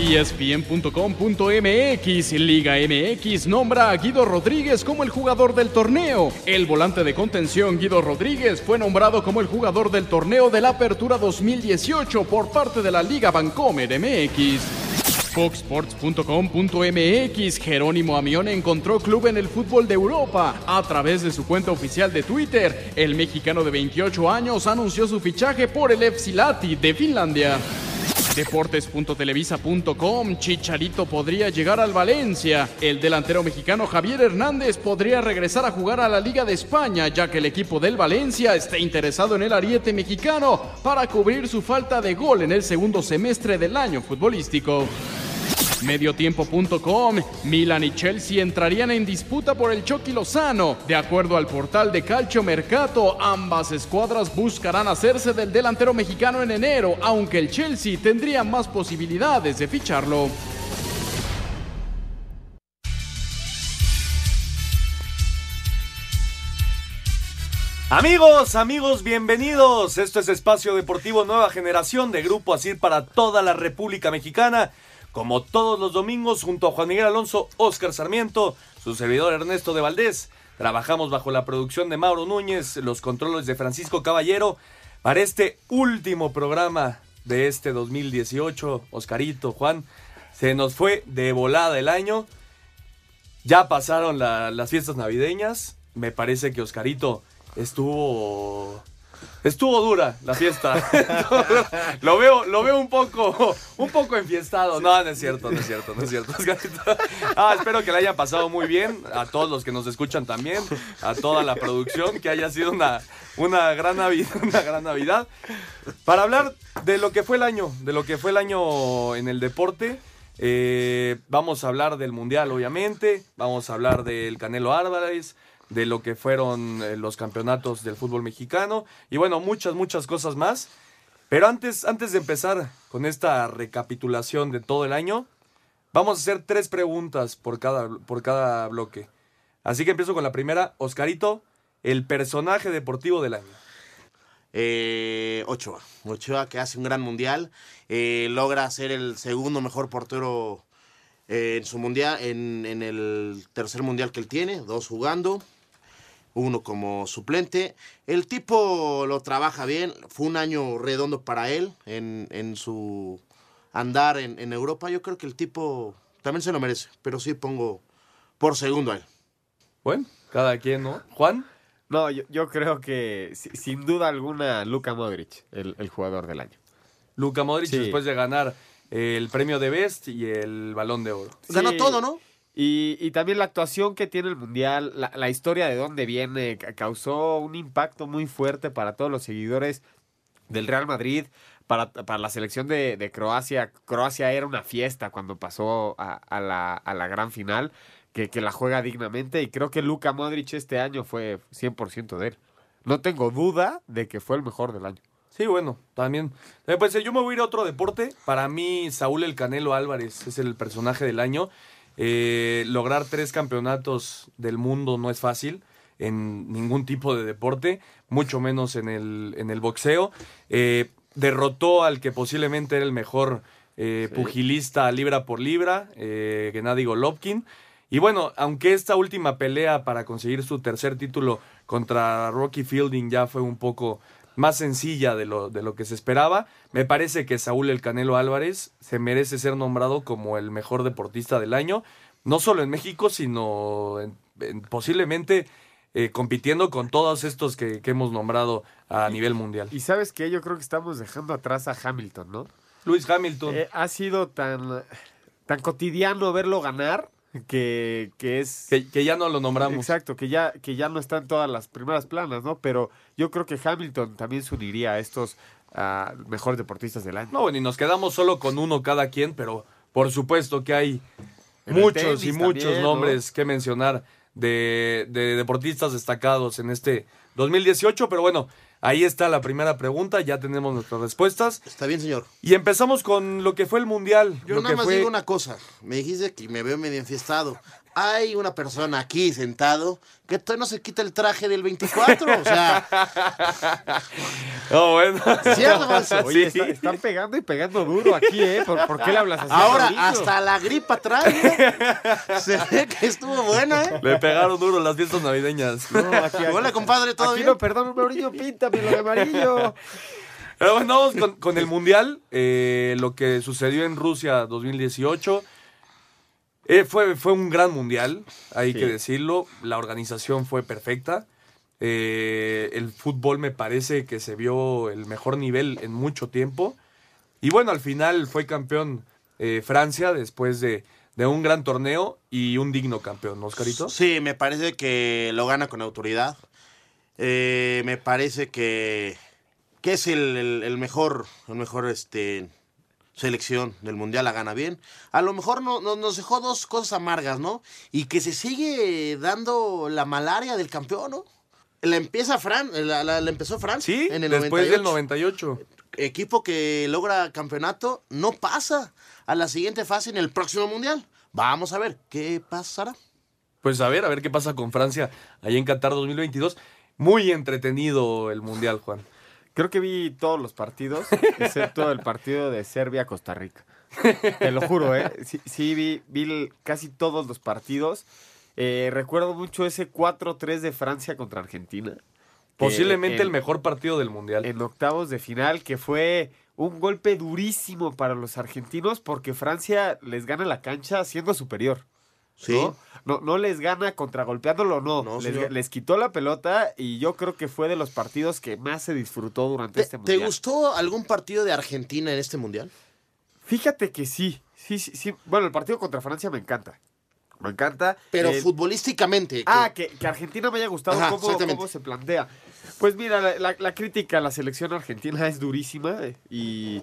ESPN.com.mx Liga MX nombra a Guido Rodríguez como el jugador del torneo. El volante de contención Guido Rodríguez fue nombrado como el jugador del torneo de la Apertura 2018 por parte de la Liga Bancomer MX. Foxsports.com.mx Jerónimo Amione encontró club en el fútbol de Europa. A través de su cuenta oficial de Twitter, el mexicano de 28 años anunció su fichaje por el FC Lati de Finlandia. Deportes.televisa.com Chicharito podría llegar al Valencia. El delantero mexicano Javier Hernández podría regresar a jugar a la Liga de España, ya que el equipo del Valencia está interesado en el ariete mexicano para cubrir su falta de gol en el segundo semestre del año futbolístico. Mediotiempo.com Milan y Chelsea entrarían en disputa por el Chucky Lozano. De acuerdo al portal de Calcio Mercato, ambas escuadras buscarán hacerse del delantero mexicano en enero, aunque el Chelsea tendría más posibilidades de ficharlo. Amigos, amigos, bienvenidos. Esto es Espacio Deportivo Nueva Generación de Grupo Asir para toda la República Mexicana. Como todos los domingos, junto a Juan Miguel Alonso, Oscar Sarmiento, su servidor Ernesto de Valdés. Trabajamos bajo la producción de Mauro Núñez, los controles de Francisco Caballero, para este último programa de este 2018. Oscarito, Juan, se nos fue de volada el año. Ya pasaron la- las fiestas navideñas. Me parece que Oscarito estuvo. Estuvo dura la fiesta. lo veo, lo veo un poco, un poco enfiestado. No, no es cierto, no es cierto, no es cierto. Ah, espero que le haya pasado muy bien. A todos los que nos escuchan también. A toda la producción. Que haya sido una, una gran Navidad, una gran Navidad. Para hablar de lo que fue el año, de lo que fue el año en el deporte. Eh, vamos a hablar del Mundial, obviamente. Vamos a hablar del Canelo Álvarez, de lo que fueron eh, los campeonatos del fútbol mexicano. Y bueno, muchas, muchas cosas más. Pero antes, antes de empezar con esta recapitulación de todo el año, vamos a hacer tres preguntas por cada, por cada bloque. Así que empiezo con la primera. Oscarito, el personaje deportivo del año. Eh, Ochoa. Ochoa que hace un gran mundial. eh, logra ser el segundo mejor portero en su mundial, en, en el tercer mundial que él tiene, dos jugando, uno como suplente. El tipo lo trabaja bien, fue un año redondo para él en, en su andar en, en Europa. Yo creo que el tipo también se lo merece, pero sí pongo por segundo a él. Bueno, cada quien, ¿no? Juan. No, yo, yo creo que si- sin duda alguna Luka Modric, el, el jugador del año. Luka Modric Sí. después de ganar el premio de Best y el Balón de Oro. Ganó todo, ¿no? Y, y también la actuación que tiene el Mundial, la, la historia de dónde viene, ca- causó un impacto muy fuerte para todos los seguidores del Real Madrid, para, para la selección de, Croacia. Croacia era una fiesta cuando pasó a, a la, a la gran final, que, que la juega dignamente y creo que Luka Modric este año fue 100% de él. No tengo duda de que fue el mejor del año. Sí, bueno, también. Eh, Pues eh, yo me voy a ir a otro deporte. Para mí, Saúl El Canelo Álvarez es el personaje del año. Eh, lograr tres campeonatos del mundo no es fácil en ningún tipo de deporte, mucho menos en el, en el boxeo. Eh, derrotó al que posiblemente era el mejor eh, pugilista libra por libra, eh, Gennady Golovkin. Y bueno, aunque esta última pelea para conseguir su tercer título contra Rocky Fielding ya fue un poco más sencilla de lo, de lo que se esperaba, me parece que Saúl El Canelo Álvarez se merece ser nombrado como el mejor deportista del año, no solo en México, sino en- en- posiblemente eh, compitiendo con todos estos que, que hemos nombrado a nivel mundial. Y sabes que yo creo que estamos dejando atrás a Hamilton, ¿no? Luis Hamilton. Eh, ha sido tan, tan cotidiano verlo ganar que, que es... que, que ya no lo nombramos. Exacto, que ya, que ya no está en todas las primeras planas, ¿no? Pero yo creo que Hamilton también se uniría a estos mejores deportistas del año. No, bueno, y nos quedamos solo con uno cada quien, pero por supuesto que hay En muchos y muchos también, ¿no? nombres que mencionar de, de deportistas destacados en este 2018. Pero bueno, ahí está la primera pregunta, ya tenemos nuestras respuestas. Está bien, señor. Y empezamos con lo que fue el Mundial. Yo lo nada que más fue... digo una cosa. Me dijiste que me veo medio enfiestado. Hay una persona aquí sentado que todavía no se quita el traje del 24. O sea, Oh, bueno. ¿cierto, Falso? Oye, Sí. está- están pegando y pegando duro aquí, ¿eh? ¿Por, por qué le hablas así? Ahora hasta la gripa trae. ¿eh? Se ve que estuvo buena, ¿eh? Le pegaron duro las fiestas navideñas. No, aquí, aquí- Hola, compadre, ¿todo aquí bien? no, perdón, Mauricio, píntame lo de amarillo. Pero bueno, vamos con, con el Mundial. eh, lo que sucedió en Rusia 2018. Eh, fue, fue un gran Mundial, hay Sí. que decirlo. La organización fue perfecta. Eh, el fútbol me parece que se vio el mejor nivel en mucho tiempo. Y bueno, al final fue campeón eh, Francia después de, de un gran torneo y un digno campeón, ¿no, Oscarito? Sí, me parece que lo gana con autoridad. Eh, me parece que, que es el, el- el mejor, el mejor este, selección del mundial, la gana bien. A lo mejor no, no- nos dejó dos cosas amargas, ¿no? Y que se sigue dando la malaria del campeón, ¿no? La empieza Fran, la, la- la empezó Francia Sí, en el después 98. del 98. Equipo que logra campeonato no pasa a la siguiente fase en el próximo mundial. Vamos a ver qué pasará. Pues a ver, a ver qué pasa con Francia ahí en Qatar 2022. Muy entretenido el Mundial, Juan. Creo que vi todos los partidos, excepto el partido de Serbia-Costa Rica. Te lo juro, ¿eh? Sí, sí vi, casi todos los partidos. Eh, recuerdo mucho ese 4-3 de Francia contra Argentina. Posiblemente en- el mejor partido del Mundial. En octavos de final, que fue un golpe durísimo para los argentinos porque Francia les gana la cancha siendo superior. Sí. ¿no? No, no les gana contragolpeándolo, no. No, les, quitó la pelota y yo creo que fue de los partidos que más se disfrutó durante ¿Te, este te mundial. gustó algún partido de Argentina en este mundial? Fíjate que sí, sí, sí, sí. Bueno, el partido contra Francia me encanta. Me encanta. Pero Eh, futbolísticamente. que- Ah, que, que Argentina me haya gustado Ajá, cómo, cómo se plantea. Pues mira, la, la- la crítica a la selección argentina es durísima eh, y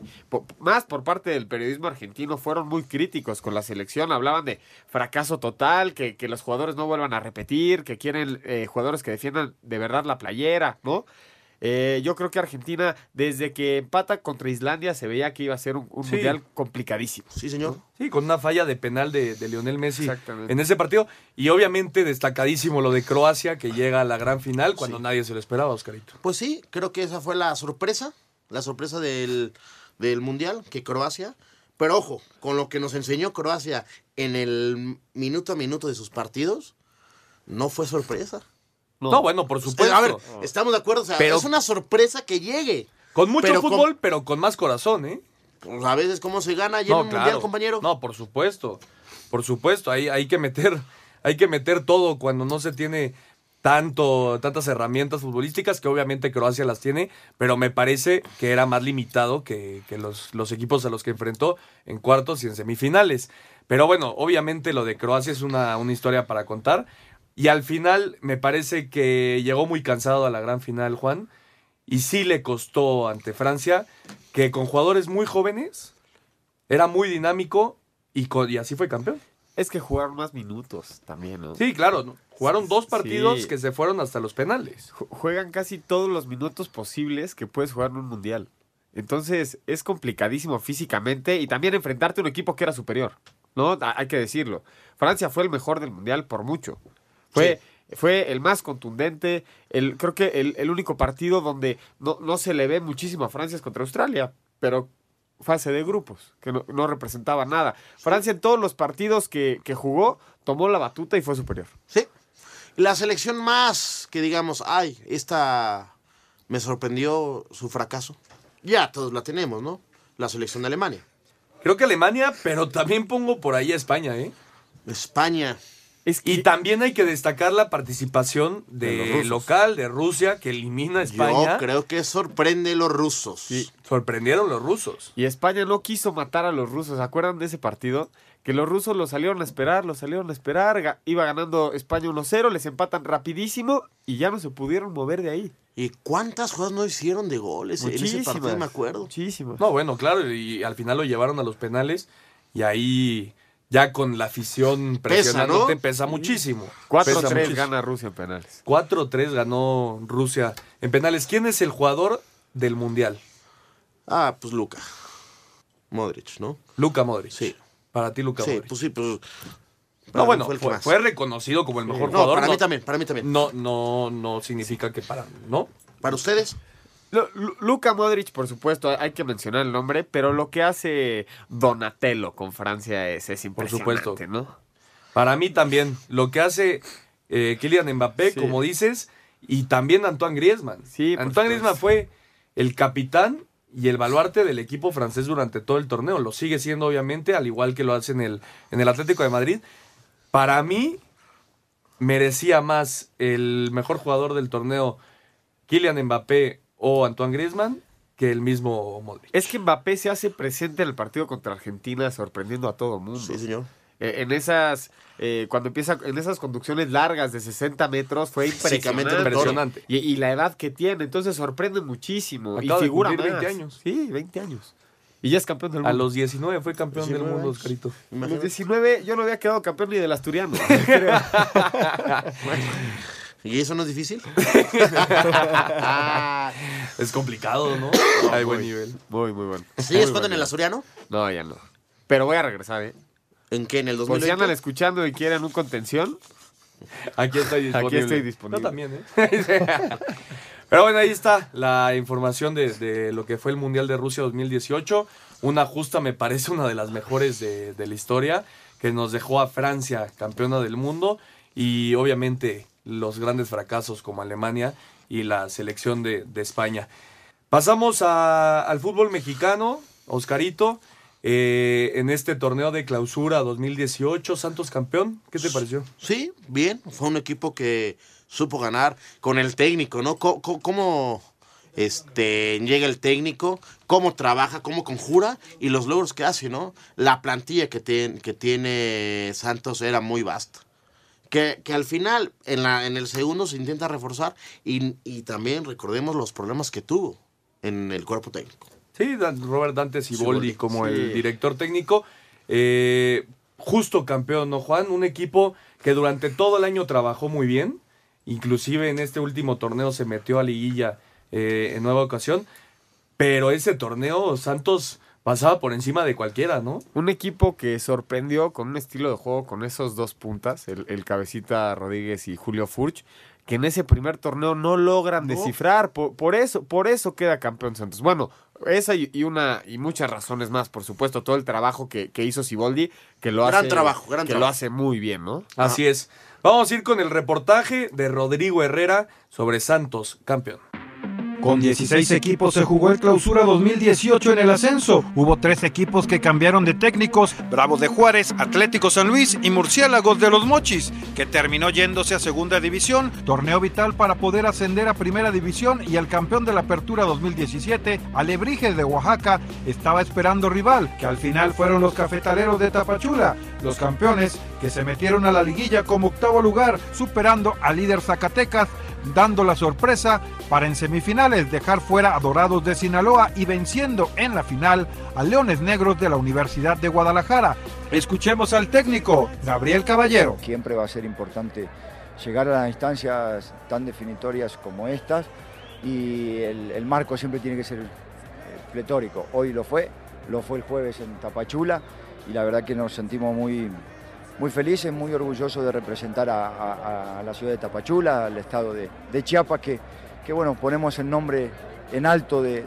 más por parte del periodismo argentino fueron muy críticos con la selección. Hablaban de fracaso total, que, que los jugadores no vuelvan a repetir, que quieren eh, jugadores que defiendan de verdad la playera, ¿no? Eh, yo creo que Argentina, desde que empata contra Islandia, se veía que iba a ser un, un Sí. mundial complicadísimo. Sí, señor. Sí, con una falla de penal de, de Lionel Messi Exactamente. en ese partido. Y obviamente destacadísimo lo de Croacia, que llega a la gran final cuando nadie se lo esperaba, Oscarito. Pues sí, creo que esa fue la sorpresa. La sorpresa del, del mundial, que Croacia. Pero ojo, con lo que nos enseñó Croacia en el minuto a minuto de sus partidos, no fue sorpresa. No, bueno, por supuesto. A ver, estamos de acuerdo. O sea, Pero- es una sorpresa que llegue. con mucho pero con- fútbol, pero con más corazón, ¿eh? Pues a veces, ¿cómo se gana allí en un mundial, compañero? No, por supuesto. Por supuesto, hay, hay que meter, hay que meter todo cuando no se tiene tanto, tantas herramientas futbolísticas, que obviamente Croacia las tiene, pero me parece que era más limitado que, que los, los equipos a los que enfrentó en cuartos y en semifinales. Pero bueno, obviamente lo de Croacia es una, una historia para contar. Y al final me parece que llegó muy cansado a la gran final, Juan. Y sí le costó ante Francia, que con jugadores muy jóvenes era muy dinámico y, así fue campeón. Es que jugaron más minutos también, ¿no? Sí, claro, ¿no? jugaron dos partidos Sí. que se fueron hasta los penales. Ju- Juegan casi todos los minutos posibles que puedes jugar en un mundial. Entonces es complicadísimo físicamente y también enfrentarte a un equipo que era superior. ¿No? Ha- Hay que decirlo. Francia fue el mejor del mundial por mucho. Fue, fue el más contundente. El, creo que el, el único partido donde no, no se le ve muchísimo a Francia es contra Australia. Pero fase de grupos, que no, no representaba nada. Francia en todos los partidos que, que jugó tomó la batuta y fue superior. Sí. La selección más que digamos, ay, esta me sorprendió su fracaso. Ya todos la tenemos, ¿no? La selección de Alemania. Creo que Alemania, pero también pongo por ahí a España, ¿eh? España. Es Y también hay que destacar la participación De local de Rusia que elimina a España. Yo creo que sorprende los rusos. Sorprendieron los rusos. Y España no quiso matar a los rusos. ¿Se acuerdan de ese partido? Que los rusos lo salieron a esperar, lo salieron a esperar. Iba ganando España 1-0, les empatan rapidísimo y ya no se pudieron mover de ahí. ¿Y cuántas jugadas no hicieron de goles en ese partido? Muchísimas. Me acuerdo. Muchísimas. No, bueno, claro, y al final lo llevaron a los penales y ahí ya con la afición presionándote ¿no? pesa muchísimo. 4-3 Pesa muchísimo. gana Rusia en penales. 4-3 ganó Rusia en penales. ¿Quién es el jugador del Mundial? Ah, pues Luca. Modric, ¿no? Luka Modric. Sí. Para ti, Luka Sí, Modric. pues sí, pues. para no, bueno, fue reconocido como el mejor jugador. para no, mí también, para mí también. No, no, no significa que para, ¿no? Para ustedes, Lu- Lu- Luka Modric, por supuesto, hay que mencionar el nombre, pero lo que hace Donatello con Francia es, es Por impresionante, supuesto. ¿no? Para mí también. Lo que hace eh, Kylian Mbappé, Sí. como dices, y también Antoine Griezmann. Sí, Antoine Griezmann fue el capitán y el baluarte del equipo francés durante todo el torneo. Lo sigue siendo, obviamente, al igual que lo hace en el, en el Atlético de Madrid. Para mí, merecía más el mejor jugador del torneo, Kylian Mbappé o Antoine Griezmann, que el mismo Modric. Es que Mbappé se hace presente en el partido contra Argentina sorprendiendo a todo mundo. sí, señor. Eh, en esas, eh, cuando empieza, en esas conducciones largas de 60 metros fue Físicamente impresionante. impresionante. Y, y la edad que tiene, entonces sorprende muchísimo. Acaba y de figura cumplir más. 20 años. Sí, 20 años. Y ya es campeón del mundo. A los 19 fue campeón del 19 mundo. Oscarito. A los Imagínate. 19 yo no había quedado campeón ni del asturiano. ¿Y eso no es difícil? Es complicado, ¿no? Hay buen nivel. muy, muy bueno. ¿Sigues jugando en el bueno. Asturiano? No, ya no. Pero voy a regresar, ¿eh? ¿En qué? ¿En el Por si 2020? andan escuchando y quieren un contención, Aquí estoy disponible. estoy disponible. Yo también, ¿eh? Pero bueno, ahí está la información de, de lo que fue el Mundial de Rusia 2018. Una justa, me parece, una de las mejores de, de la historia, que nos dejó a Francia campeona del mundo y obviamente los grandes fracasos como Alemania y la selección de, España. Pasamos al fútbol mexicano, Oscarito. eh, en este torneo de clausura 2018, Santos campeón. ¿Qué te pareció? Sí, bien. Fue un equipo que supo ganar con el técnico, ¿no? ¿Cómo, este, llega el técnico? ¿Cómo trabaja? ¿Cómo conjura? Y los logros que hace, ¿no? La plantilla que, que tiene Santos era muy vasta. Que, que al final, en, la, en el segundo, se intenta reforzar. Y, y también recordemos los problemas que tuvo en el cuerpo técnico. Sí, Robert Dante Siboldi Siboldi, como sí. el director técnico. Eh, justo campeón, ¿no, Juan? Un equipo que durante todo el año trabajó muy bien. Inclusive en este último torneo se metió a liguilla eh, en nueva ocasión. Pero ese torneo Santos pasaba por encima de cualquiera, ¿no? Un equipo que sorprendió con un estilo de juego con esos dos puntas, el, el cabecita Rodríguez y Julio Furch, que en ese primer torneo no logran descifrar. Por, por eso, por eso queda campeón Santos. Bueno, esa y, y una y muchas razones más, por supuesto, todo el trabajo que, que hizo Siboldi, que lo Gran hace trabajo, gran que lo hace muy bien, ¿no? Así es. Vamos a ir con el reportaje de Rodrigo Herrera sobre Santos, campeón. Con 16 equipos se jugó el clausura 2018 en el ascenso. Hubo tres equipos que cambiaron de técnicos, Bravos de Juárez, Atlético San Luis y Murciélagos de los Mochis, que terminó yéndose a segunda división, torneo vital para poder ascender a primera división y el campeón de la apertura 2017, Alebrijes de Oaxaca, estaba esperando rival, que al final fueron los cafetaleros de Tapachula, los campeones que se metieron a la liguilla como octavo lugar, superando al líder Zacatecas, dando la sorpresa para en semifinales dejar fuera a Dorados de Sinaloa y venciendo en la final a Leones Negros de la Universidad de Guadalajara. Escuchemos al técnico, Gabriel Caballero. Siempre va a ser importante llegar a las instancias tan definitorias como estas y el, marco siempre tiene que ser eh, pletórico. Hoy lo fue, lo fue el jueves en Tapachula y la verdad que nos sentimos muy, muy felices, muy orgullosos de representar a, la ciudad de Tapachula, al estado de, de Chiapas, que, que bueno, ponemos el nombre en alto de-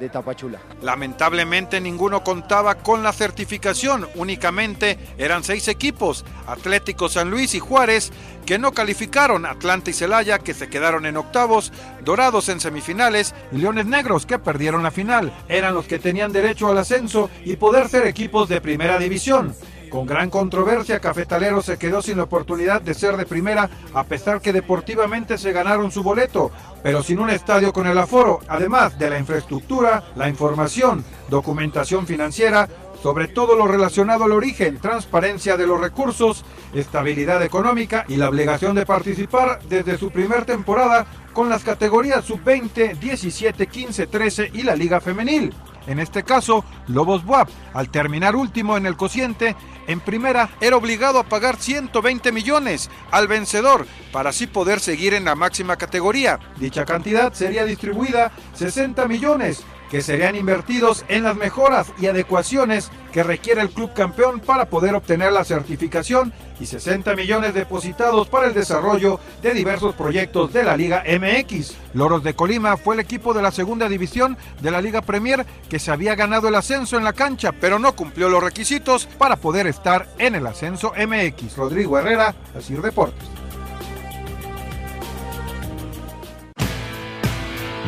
de Tapachula. Lamentablemente ninguno contaba con la certificación, únicamente eran seis equipos, Atlético San Luis y Juárez, que no calificaron, Atlanta y Celaya, que se quedaron en octavos, Dorados en semifinales y Leones Negros, que perdieron la final, eran los que tenían derecho al ascenso y poder ser equipos de primera división. Con gran controversia, Cafetalero se quedó sin la oportunidad de ser de primera, a pesar que deportivamente se ganaron su boleto, pero sin un estadio con el aforo, además de la infraestructura, la información, documentación financiera, sobre todo lo relacionado al origen, transparencia de los recursos, estabilidad económica y la obligación de participar desde su primer temporada con las categorías sub-20, 17, 15, 13 y la Liga Femenil. En este caso, Lobos Buap, al terminar último en el cociente, en primera era obligado a pagar 120 millones al vencedor para así poder seguir en la máxima categoría. Dicha cantidad sería distribuida 60 millones que serían invertidos en las mejoras y adecuaciones que requiere el club campeón para poder obtener la certificación y 60 millones depositados para el desarrollo de diversos proyectos de la Liga MX. Loros de Colima fue el equipo de la segunda división de la Liga Premier que se había ganado el ascenso en la cancha, pero no cumplió los requisitos para poder estar en el ascenso MX. Rodrigo Herrera, Asir Deportes.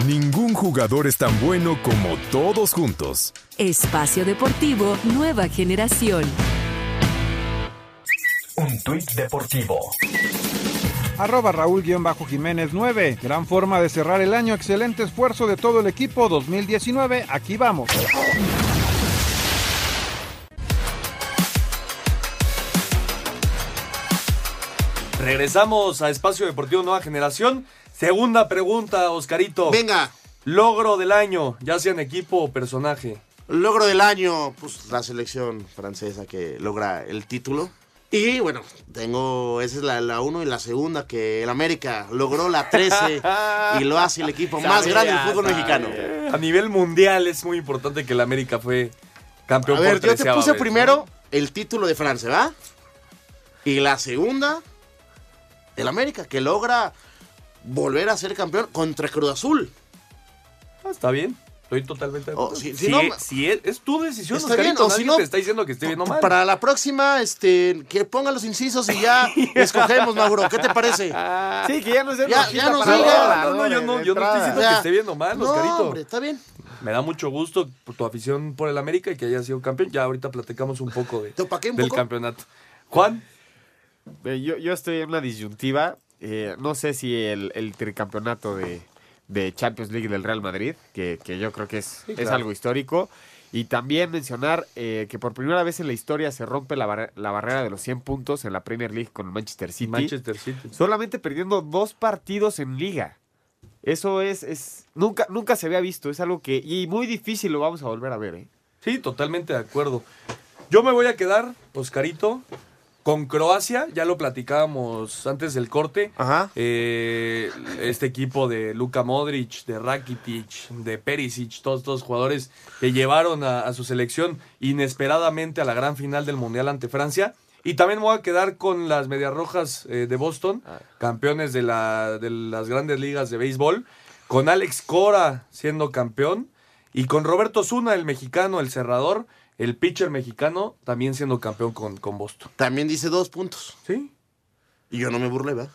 Ningún jugador es tan bueno como todos juntos. Espacio Deportivo Nueva Generación. Un tuit deportivo. Arroba Raúl-Jiménez 9. Gran forma de cerrar el año. Excelente esfuerzo de todo el equipo 2019. Aquí vamos. Regresamos a Espacio Deportivo Nueva Generación. Segunda pregunta, Oscarito. Venga. Logro del año, ya sea en equipo o personaje. Logro del año, pues la selección francesa que logra el título. Y bueno, tengo, esa es la, la uno y la segunda, que el América logró la 13 y lo hace el equipo más grande del fútbol mexicano. A nivel mundial es muy importante que el América fue campeón A ver, por yo te puse vez, primero el título de Francia, ¿va? Y la segunda, el América, que logra volver a ser campeón contra Cruz Azul. ¿no? Ah, Está bien, estoy totalmente de Oh, acuerdo. si- si, si no- si es, es tu decisión, Está Oscarito, bien, o nadie si no, te está diciendo que esté bien o mal. Para la próxima, este, que ponga los incisos y ya escogemos, Mauro. ¿Qué te parece? Sí, que ya no se Ya- ya nos No, diga. no, no, yo no, yo no estoy diciendo Ya. que esté bien o mal, No, Oscarito. hombre, está bien. Me da mucho gusto por tu afición por el América y que haya sido campeón. Ya ahorita platicamos un poco de, ¿Te opaqué un del poco? campeonato. Juan, Yo, yo estoy en una disyuntiva. Eh, no sé si el, el tricampeonato de, de Champions League del Real Madrid, que, que yo creo que es, Sí, es algo histórico. Y también mencionar eh, que por primera vez en la historia se rompe la, la barrera de los 100 puntos en la Premier League con Manchester City. Manchester City. Solamente perdiendo dos partidos en liga. Eso es, es nunca, nunca se había visto. Es algo que, y muy difícil lo vamos a volver a ver. ¿eh? Sí, totalmente de acuerdo. Yo me voy a quedar, Oscarito, con Croacia. Ya lo platicábamos antes del corte. Ajá. Eh, este equipo de Luka Modric, de Rakitic, de Perisic, todos estos jugadores que llevaron a, a su selección inesperadamente a la gran final del Mundial ante Francia. Y también me voy a quedar con las Medias Rojas eh, de Boston, campeones de, la, de las grandes ligas de béisbol, con Alex Cora siendo campeón y con Roberto Zuna, el mexicano, el cerrador, el pitcher mexicano, también siendo campeón con, con Boston. También dice dos puntos. ¿Sí? Y yo no me burlé, ¿verdad?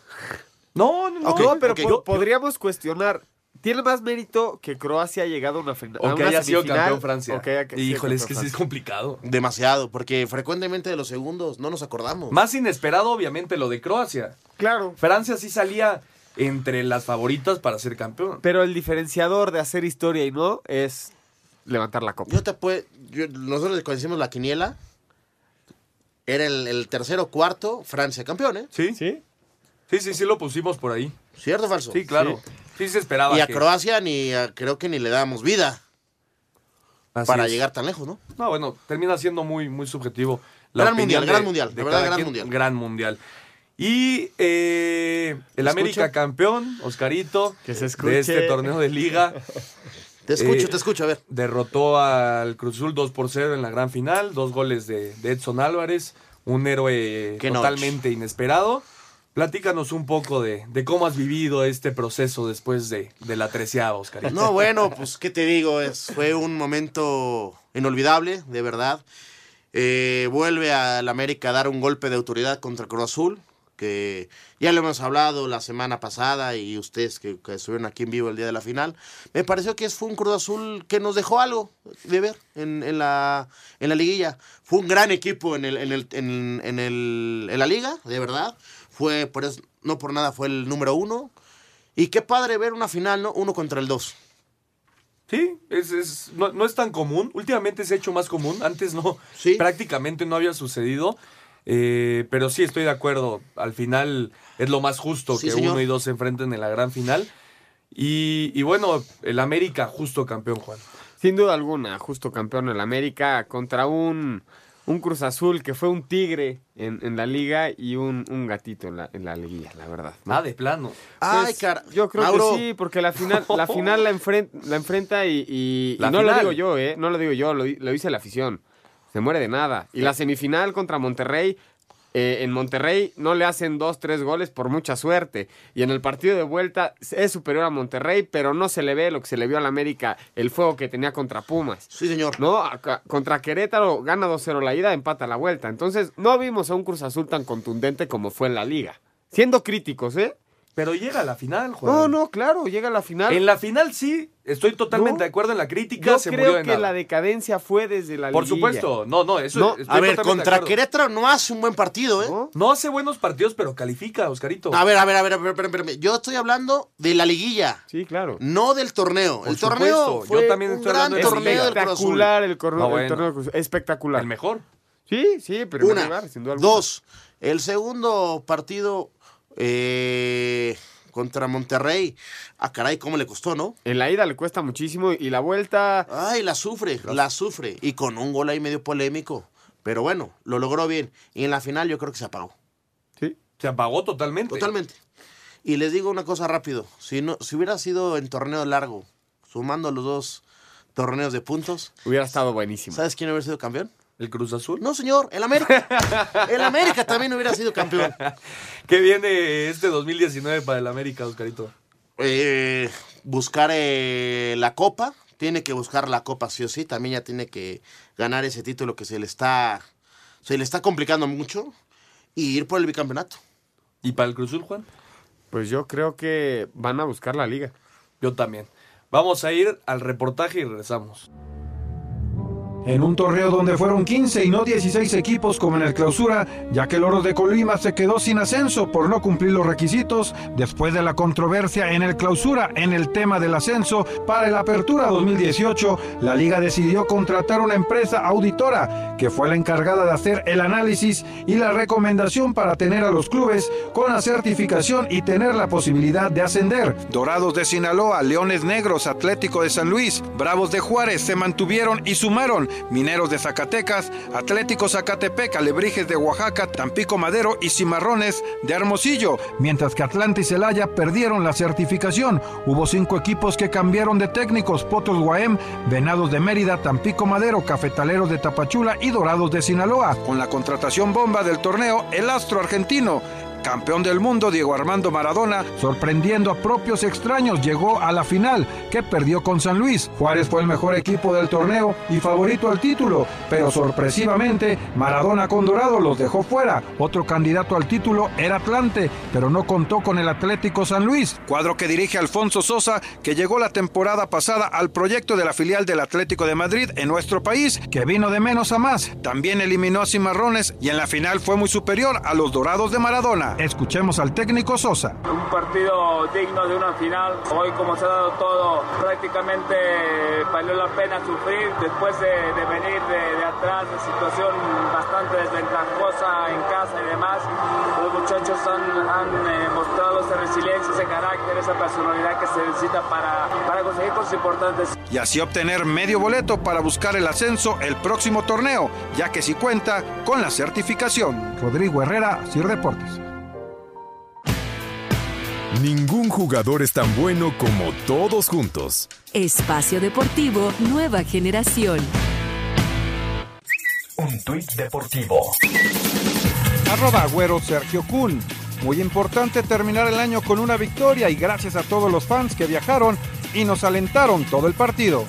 No, no, no. Ok, No, pero ok. po- Yo- podríamos cuestionar. ¿Tiene más mérito que Croacia haya llegado a una final? O que haya sido campeón Francia. Híjole, Híjole, es que sí es complicado. Demasiado, porque frecuentemente de los segundos no nos acordamos. Más inesperado, obviamente, lo de Croacia. Claro. Francia sí salía entre las favoritas para ser campeón. Pero el diferenciador de hacer historia y no es levantar la copa. Yo te puedo. yo- nosotros cuando hicimos la quiniela, era el, el tercero cuarto, Francia campeón, ¿eh? ¿Sí? ¿Sí? Sí, sí, sí lo pusimos por ahí. ¿Cierto o falso? Sí, claro. Sí, se esperaba. Y a que- Croacia ni a- creo que ni le dábamos vida Así para es. llegar tan lejos, ¿no? No, bueno, termina siendo muy, muy subjetivo. Gran opinión mundial, de- gran mundial, de verdad, cada gran quien. mundial. Gran mundial. Y eh, el ¿Me América campeón, Oscarito, Que se de este torneo de liga, Te escucho, Eh, te escucho, a ver. derrotó al Cruz Azul 2 por 0 en la gran final, dos goles de, de Edson Álvarez, un héroe Qué totalmente inesperado. Platícanos un poco de, de cómo has vivido este proceso después de, de la treceava, Oscarito. No, bueno, pues, ¿qué te digo? Es, fue un momento inolvidable, de verdad. Eh, vuelve al América a dar un golpe de autoridad contra Cruz Azul, que ya lo hemos hablado la semana pasada y ustedes que, que estuvieron aquí en vivo el día de la final. Me pareció que fue un Cruz Azul que nos dejó algo de ver en, en la, en la liguilla. Fue un gran equipo en, el, en, el, en, en el- en la liga, de verdad. Fue, por eso, no por nada, fue el número uno. Y qué padre ver una final, ¿no? Uno contra el dos. Sí, es, es- no, no es tan común. Últimamente se ha hecho más común. Antes no, Sí. prácticamente no había sucedido. Eh, pero sí, estoy de acuerdo. Al final es lo más justo Sí, que señor. uno y dos se enfrenten en la gran final. Y, y bueno, el América justo campeón, Juan. Sin duda alguna, justo campeón en la América contra un, un Cruz Azul que fue un tigre en, en la liga y un, un gatito en la, en la liguilla, la verdad. ¿no? Ah, de plano. Ay, Pues, cara. Yo creo Mauro, que sí, porque la final la, final la, enfren- la enfrenta y, y- y La no lo digo yo, ¿eh? No lo digo yo, lo, lo dice la afición. Se muere de nada. Y la semifinal contra Monterrey, eh, en Monterrey no le hacen dos, tres goles por mucha suerte. Y en el partido de vuelta es superior a Monterrey, pero no se le ve lo que se le vio al América, el fuego que tenía contra Pumas. Sí, señor. No, Acá- contra Querétaro gana 2-0 la ida, empata la vuelta. Entonces, no vimos a un Cruz Azul tan contundente como fue en la liga. Siendo críticos, ¿eh? Pero llega a la final, Juan. No, no, claro, llega a la final. En la final sí, estoy totalmente No. de acuerdo en la crítica. Yo se murió creo de que nada. la decadencia fue desde la Por liguilla. supuesto, no, no, eso No, estoy A ver, contra. Querétaro no hace un buen partido, ¿eh? ¿No? No hace buenos partidos, pero califica, Oscarito. A ver, a ver, a ver, a ver, espérame, espérame. Yo estoy hablando de la liguilla. Sí, claro. No del torneo. Por el torneo supuesto, yo fue también un estoy gran hablando torneo del. Espectacular el, corno- No, el bueno. torneo de Cruz Espectacular. El mejor. Sí, sí, pero Una. lugar, sin duda alguna. Dos. El segundo partido eh, contra Monterrey. Ah, caray, cómo le costó, ¿no? En la ida le cuesta muchísimo y la vuelta. Ay, la sufre, la sufre. Y con un gol ahí medio polémico. Pero bueno, lo logró bien. Y en la final yo creo que se apagó. Sí. Se apagó totalmente. Totalmente. Y les digo una cosa rápido. Si, no, si hubiera sido en torneo largo, sumando los dos torneos de puntos, Hubiera estado buenísimo. ¿sabes quién hubiera sido campeón? ¿El Cruz Azul? No, señor, el América. el América también hubiera sido campeón. ¿Qué viene este 2019 para el América, Oscarito? Eh, buscar eh, la copa. Tiene que buscar la copa sí o sí. También ya tiene que ganar ese título que se le está, se le está complicando mucho. Y ir por el bicampeonato. ¿Y para el Cruz Azul, Juan? Pues yo creo que van a buscar la liga. Yo también. Vamos a ir al reportaje y regresamos. En un torneo donde fueron 15 y no 16 equipos como en el clausura, ya que el Oro de Colima se quedó sin ascenso por no cumplir los requisitos después de la controversia en el clausura en el tema del ascenso para la apertura 2018, la liga decidió contratar una empresa auditora que fue la encargada de hacer el análisis y la recomendación para tener a los clubes con la certificación y tener la posibilidad de ascender. Dorados de Sinaloa, Leones Negros, Atlético de San Luis, Bravos de Juárez se mantuvieron y sumaron Mineros de Zacatecas, Atlético Zacatepec, Alebrijes de Oaxaca, Tampico Madero y Cimarrones de Hermosillo, mientras que Atlanta y Celaya perdieron la certificación. Hubo cinco equipos que cambiaron de técnicos, Potos Guaem, Venados de Mérida, Tampico Madero, Cafetaleros de Tapachula y Dorados de Sinaloa. Con la contratación bomba del torneo, el astro argentino campeón del mundo Diego Armando Maradona, sorprendiendo a propios extraños, llegó a la final, que perdió con San Luis. Juárez fue el mejor equipo del torneo y favorito al título, pero sorpresivamente Maradona con Dorado los dejó fuera. Otro candidato al título era Atlante, pero no contó con el Atlético San Luis, cuadro que dirige Alfonso Sosa, que llegó la temporada pasada al proyecto de la filial del Atlético de Madrid en nuestro país, que vino de menos a más. También eliminó a Cimarrones y en la final fue muy superior a los Dorados de Maradona. Escuchemos al técnico Sosa. Un partido digno de una final. Hoy como se ha dado todo, prácticamente valió la pena sufrir después de, de venir de, de atrás, de situación bastante desventajosa en casa y demás. Los muchachos han, han eh, mostrado esa resiliencia, ese carácter, esa personalidad que se necesita para, para conseguir cosas importantes. y así obtener medio boleto para buscar el ascenso el próximo torneo, ya que si cuenta con la certificación. Rodrigo Herrera, Sir Deportes. Ningún jugador es tan bueno como todos juntos. Espacio Deportivo Nueva Generación. Un tuit deportivo. Arroba Agüero Sergio Kun. Muy importante terminar el año con una victoria y gracias a todos los fans que viajaron y nos alentaron todo el partido.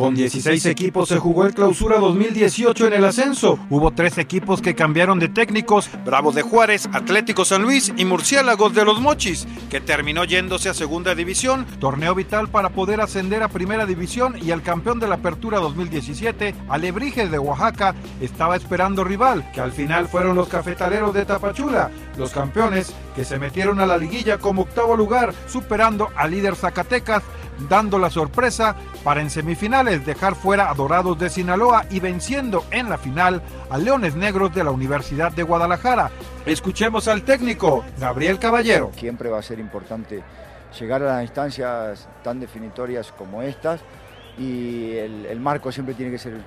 Con 16 equipos se jugó el clausura 2018 en el ascenso. Hubo tres equipos que cambiaron de técnicos, Bravos de Juárez, Atlético San Luis y Murciélagos de los Mochis, que terminó yéndose a segunda división, torneo vital para poder ascender a primera división y el campeón de la apertura 2017, Alebrijes de Oaxaca, estaba esperando rival, que al final fueron los cafetaleros de Tapachula, los campeones que se metieron a la liguilla como octavo lugar, superando al líder Zacatecas, dando la sorpresa para en semifinales dejar fuera a Dorados de Sinaloa y venciendo en la final a Leones Negros de la Universidad de Guadalajara. Escuchemos al técnico, Gabriel Caballero. Siempre va a ser importante llegar a las instancias tan definitorias como estas y el, marco siempre tiene que ser eh,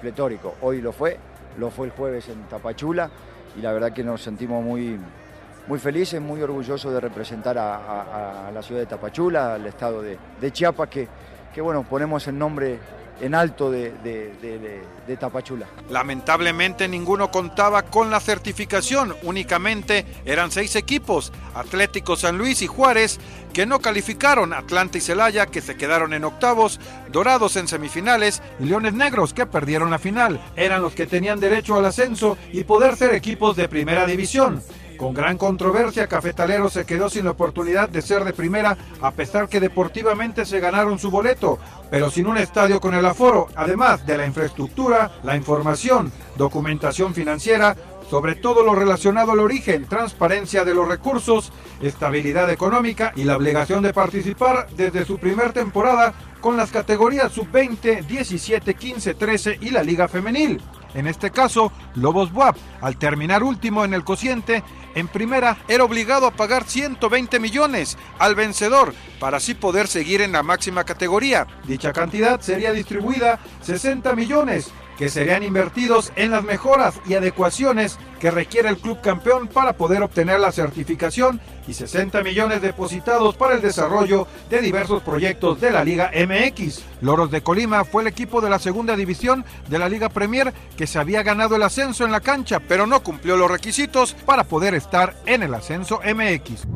pletórico. Hoy lo fue, lo fue el jueves en Tapachula y la verdad que nos sentimos muy, muy felices, muy orgullosos de representar a, a- la ciudad de Tapachula, al estado de, de Chiapas, que, que bueno, ponemos el nombre en alto de, Tapachula. Lamentablemente ninguno contaba con la certificación, únicamente eran seis equipos, Atlético San Luis y Juárez, que no calificaron, Atlanta y Celaya, que se quedaron en octavos, Dorados en semifinales y Leones Negros, que perdieron la final. Eran los que tenían derecho al ascenso y poder ser equipos de primera división. Con gran controversia, Cafetalero se quedó sin la oportunidad de ser de primera, a pesar que deportivamente se ganaron su boleto, pero sin un estadio con el aforo, además de la infraestructura, la información, documentación financiera, sobre todo lo relacionado al origen, transparencia de los recursos, estabilidad económica y la obligación de participar desde su primer temporada con las categorías sub-20, 17, 15, 13 y la Liga Femenil. En este caso, Lobos Buap, al terminar último en el cociente, en primera era obligado a pagar 120 millones al vencedor para así poder seguir en la máxima categoría. Dicha cantidad sería distribuida 60 millones que serían invertidos en las mejoras y adecuaciones que requiere el club campeón para poder obtener la certificación y 60 millones depositados para el desarrollo de diversos proyectos de la Liga MX. Loros de Colima fue el equipo de la segunda división de la Liga Premier que se había ganado el ascenso en la cancha, pero no cumplió los requisitos para poder estar en el ascenso MX.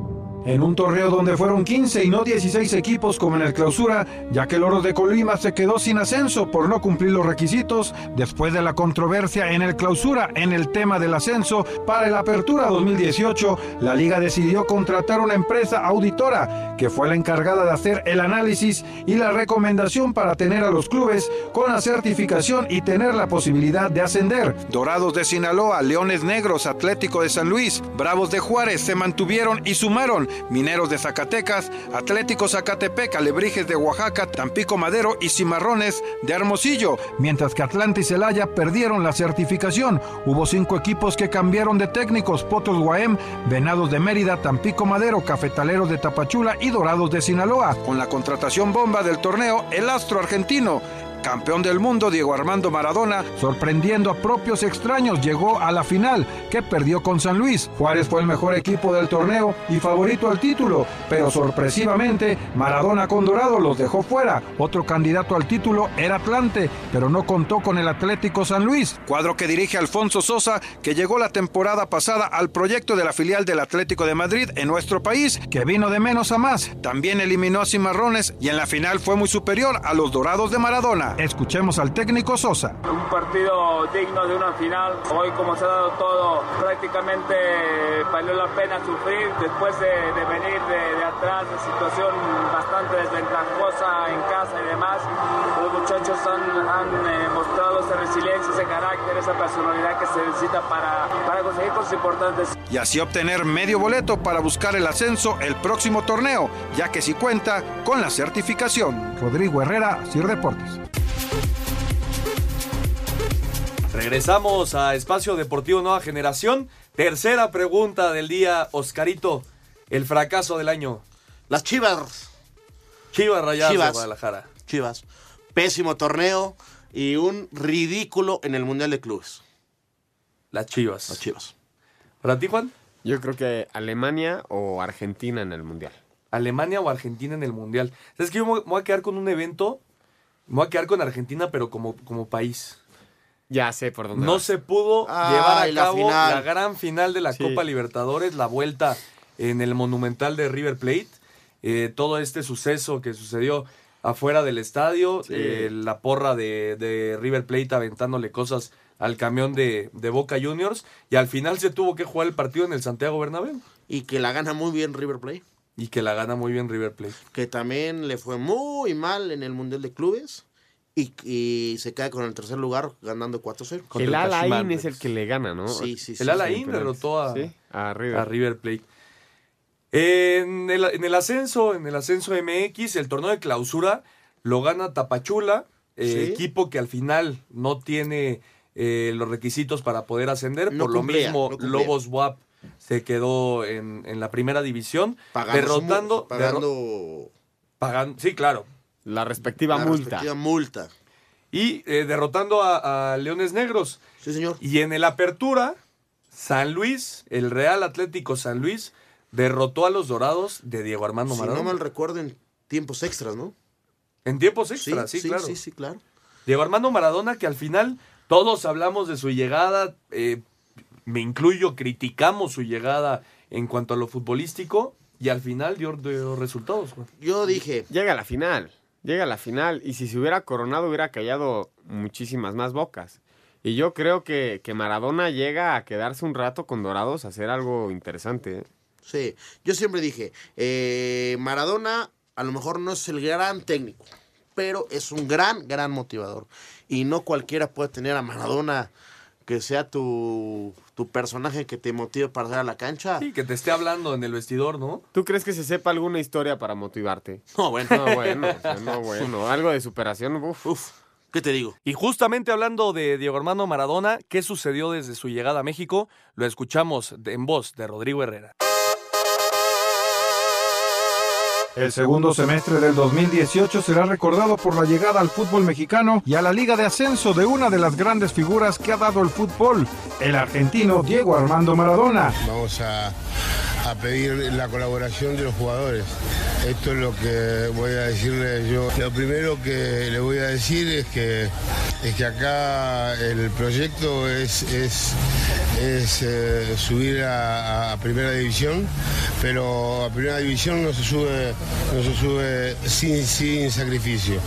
En un torneo donde fueron 15 y no 16 equipos como en el clausura, ya que el Oro de Colima se quedó sin ascenso por no cumplir los requisitos después de la controversia en el clausura en el tema del ascenso para el Apertura 2018, la liga decidió contratar una empresa auditora que fue la encargada de hacer el análisis y la recomendación para tener a los clubes con la certificación y tener la posibilidad de ascender. Dorados de Sinaloa, Leones Negros, Atlético de San Luis, Bravos de Juárez se mantuvieron y sumaron Mineros de Zacatecas, Atlético Zacatepec, Alebrijes de Oaxaca, Tampico Madero y Cimarrones de Hermosillo, mientras que Atlanta y Celaya perdieron la certificación. Hubo cinco equipos que cambiaron de técnicos, Potos Guaem, Venados de Mérida, Tampico Madero, Cafetaleros de Tapachula y Dorados de Sinaloa. Con la contratación bomba del torneo, el astro argentino campeón del mundo Diego Armando Maradona, sorprendiendo a propios extraños, llegó a la final, que perdió con San Luis. Juárez fue el mejor equipo del torneo y favorito al título, pero sorpresivamente Maradona con Dorado los dejó fuera. Otro candidato al título era Atlante, pero no contó con el Atlético San Luis, cuadro que dirige Alfonso Sosa, que llegó la temporada pasada al proyecto de la filial del Atlético de Madrid en nuestro país, que vino de menos a más. También eliminó a Cimarrones y en la final fue muy superior a los Dorados de Maradona. Escuchemos al técnico Sosa. Un partido digno de una final. Hoy como se ha dado todo, prácticamente valió la pena sufrir después de, de venir de, de atrás, de situación bastante desventajosa en casa y demás. Los muchachos han, han eh, mostrado esa resiliencia, ese carácter, esa personalidad que se necesita para, para conseguir cosas importantes. y así obtener medio boleto para buscar el ascenso el próximo torneo, ya que si cuenta con la certificación. Rodrigo Herrera, Sir Deportes. Regresamos a Espacio Deportivo Nueva Generación. Tercera pregunta del día, Oscarito. El fracaso del año. Las Chivas. Chivas Rayadas de Chivas. Guadalajara. Chivas. Pésimo torneo y un ridículo en el Mundial de Clubes. Las Chivas. Las Chivas. ¿Para ti, Juan? Yo creo que Alemania o Argentina en el Mundial. Alemania o Argentina en el Mundial. ¿Sabes que Yo me voy a quedar con un evento. Me voy a quedar con Argentina, pero como, como país. Ya sé por dónde No vas. se pudo llevar a la cabo final. la gran final de la Sí. Copa Libertadores, la vuelta en el Monumental de River Plate. Eh, todo este suceso que sucedió afuera del estadio, Sí. eh, la porra de, de River Plate aventándole cosas al camión de, de Boca Juniors, y al final se tuvo que jugar el partido en el Santiago Bernabéu, Y que la gana muy bien River Plate. y que la gana muy bien River Plate. Que también le fue muy mal en el Mundial de Clubes. Y, y se cae con el tercer lugar ganando 4-0. Contra El el Alain es el que le gana, ¿no? Sí, sí, sí. el Alain sí, derrotó a, Sí, a River. a River Plate. En el, en el ascenso, en el ascenso MX, el torneo de clausura lo gana Tapachula, eh, Sí. equipo que al final no tiene eh, los requisitos para poder ascender. No Por lo cumplía, mismo, no. Lobos WAP se quedó en, en la primera división, Pagando derrotando, pagando pagando, sí, claro, La respectiva la multa. respectiva multa. y eh, derrotando a, a Leones Negros. Sí, señor. Y en el Apertura, San Luis, el Real Atlético San Luis, derrotó a los Dorados de Diego Armando Si Maradona. no mal recuerdo, en tiempos extras, ¿no? En tiempos extras, sí, sí, claro. sí, sí, claro. Diego Armando Maradona, que al final todos hablamos de su llegada, eh, me incluyo, criticamos su llegada en cuanto a lo futbolístico, y al final dio, dio resultados. Juan. Yo dije, Llega a la final. Llega a la final. Y si se hubiera coronado, hubiera callado muchísimas más bocas. Y yo creo que, que Maradona llega a quedarse un rato con Dorados a hacer algo interesante. ¿eh? sí, yo siempre dije, eh, Maradona a lo mejor no es el gran técnico, pero es un gran, gran motivador. Y no cualquiera puede tener a Maradona que sea tu, tu personaje que te motive para salir a la cancha. Sí, que te esté hablando en el vestidor, ¿no? ¿Tú crees que se sepa alguna historia para motivarte? No, bueno. No, bueno, o sea, no, bueno. Algo de superación, uf. Uf, ¿qué te digo? Y justamente hablando de Diego Armando Maradona, ¿qué sucedió desde su llegada a México? Lo escuchamos en voz de Rodrigo Herrera. El segundo semestre del 2018 será recordado por la llegada al fútbol mexicano y a la liga de ascenso de una de las grandes figuras que ha dado el fútbol, el argentino Diego Armando Maradona. Vamos a, a pedir la colaboración de los jugadores. Esto es lo que voy a decirles yo. Lo primero que le voy a decir es que, es que acá el proyecto es, es, es, eh, subir a, a primera división, pero a primera división no se sube, no se sube sin, sin sacrificio.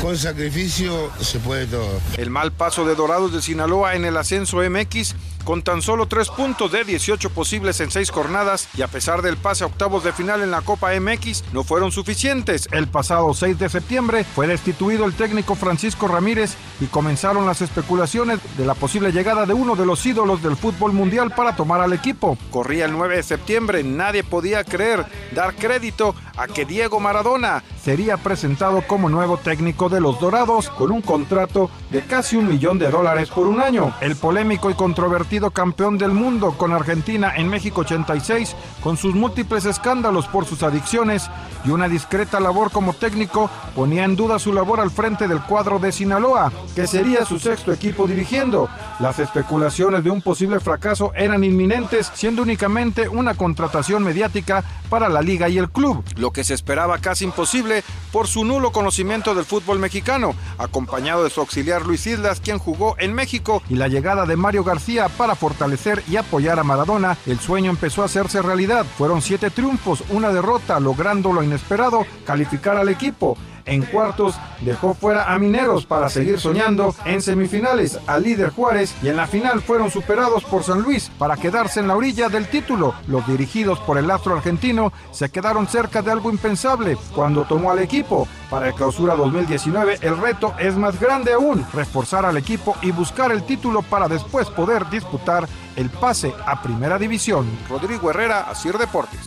Con sacrificio se puede todo. El mal paso de Dorados de Sinaloa en el ascenso MX con tan solo tres puntos de 18 posibles en seis jornadas y a pesar del pase a octavos de final en la Copa MX no fueron suficientes. El pasado 6 de septiembre fue destituido el técnico Francisco Ramírez y comenzaron las especulaciones de la posible llegada de uno de los ídolos del fútbol mundial para tomar al equipo. Corría el 9 de septiembre, nadie podía creer, dar crédito a que Diego Maradona sería presentado como nuevo técnico de los Dorados con un contrato de casi un millón de dólares por un año. El polémico y controvertido campeón del mundo con Argentina en México 86, con sus múltiples escándalos por sus adicciones y una discreta labor como técnico, ponía en duda su labor al frente del cuadro de Sinaloa, que sería su sexto equipo dirigiendo. Las especulaciones de un posible fracaso eran inminentes, siendo únicamente una contratación mediática para la liga y el club, lo que se esperaba casi imposible por su nulo conocimiento del fútbol mexicano, acompañado de su auxiliar Luis Islas, quien jugó en México, y la llegada de Mario García para fortalecer y apoyar a Maradona, el sueño empezó a hacerse realidad. Fueron siete triunfos, una derrota, logrando lo inesperado, calificar al equipo. En cuartos dejó fuera a Mineros para seguir soñando. En semifinales al líder Juárez y en la final fueron superados por San Luis para quedarse en la orilla del título. Los dirigidos por el astro argentino se quedaron cerca de algo impensable cuando tomó al equipo. Para el clausura 2019 el reto es más grande aún, reforzar al equipo y buscar el título para después poder disputar el pase a primera división. Rodrigo Herrera, Asir Deportes.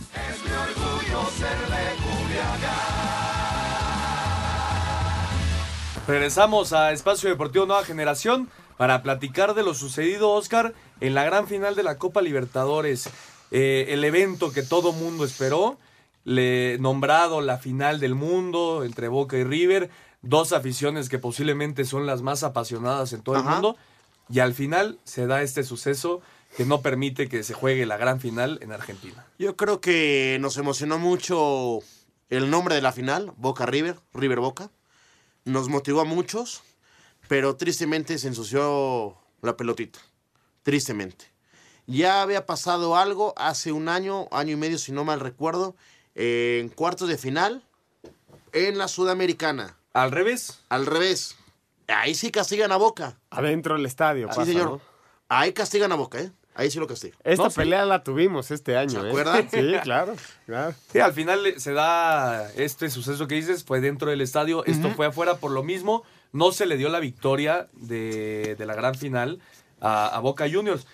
Regresamos a Espacio Deportivo Nueva Generación para platicar de lo sucedido, Oscar, en la gran final de la Copa Libertadores. Eh, el evento que todo mundo esperó, le, nombrado la final del mundo entre Boca y River, dos aficiones que posiblemente son las más apasionadas en todo el mundo, y al final se da este suceso que no permite que se juegue la gran final en Argentina. Yo creo que nos emocionó mucho el nombre de la final, Boca River, River Boca. Nos motivó a muchos, pero tristemente se ensució la pelotita. Tristemente. Ya había pasado algo hace un año, año y medio, si no mal recuerdo, en cuartos de final en la Sudamericana. ¿Al revés? Al revés. Ahí sí castigan a Boca. Adentro del estadio, Sí, pasa, señor. ¿no? Ahí castigan a Boca, ¿eh? Ahí sí lo castigan. Esta No, sí. pelea la tuvimos este año, ¿Se ¿eh? acuerdan? Sí, claro, claro. Sí, al final eh, se da este suceso que dices, fue dentro del estadio, esto fue afuera por lo mismo, no se le dio la victoria de, de la gran final a, a Boca Juniors.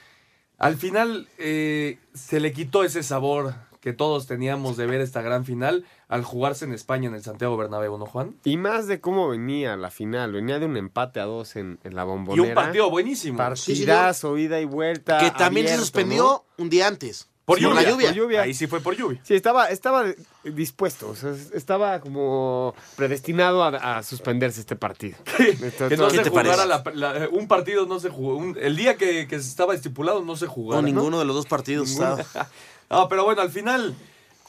Al final eh, se le quitó ese sabor que todos teníamos de ver esta gran final al jugarse en España en el Santiago Bernabéu, ¿no, Juan? Y más de cómo venía la final. Venía de un empate a dos en, en la Y bombonera. un partido buenísimo. Partidazo, ida y vuelta. Que también se suspendió ¿no? un día antes. Por Por lluvia, la lluvia. por lluvia. Ahí sí fue por lluvia. Sí, estaba, estaba dispuesto. o sea, estaba como predestinado a, a suspenderse este partido. Que no todo- se te jugara parece? la- la- un partido, no se jugó. un- el día que, que estaba estipulado no se jugó. No, ninguno de los dos partidos estaba. Ah, pero bueno, al final,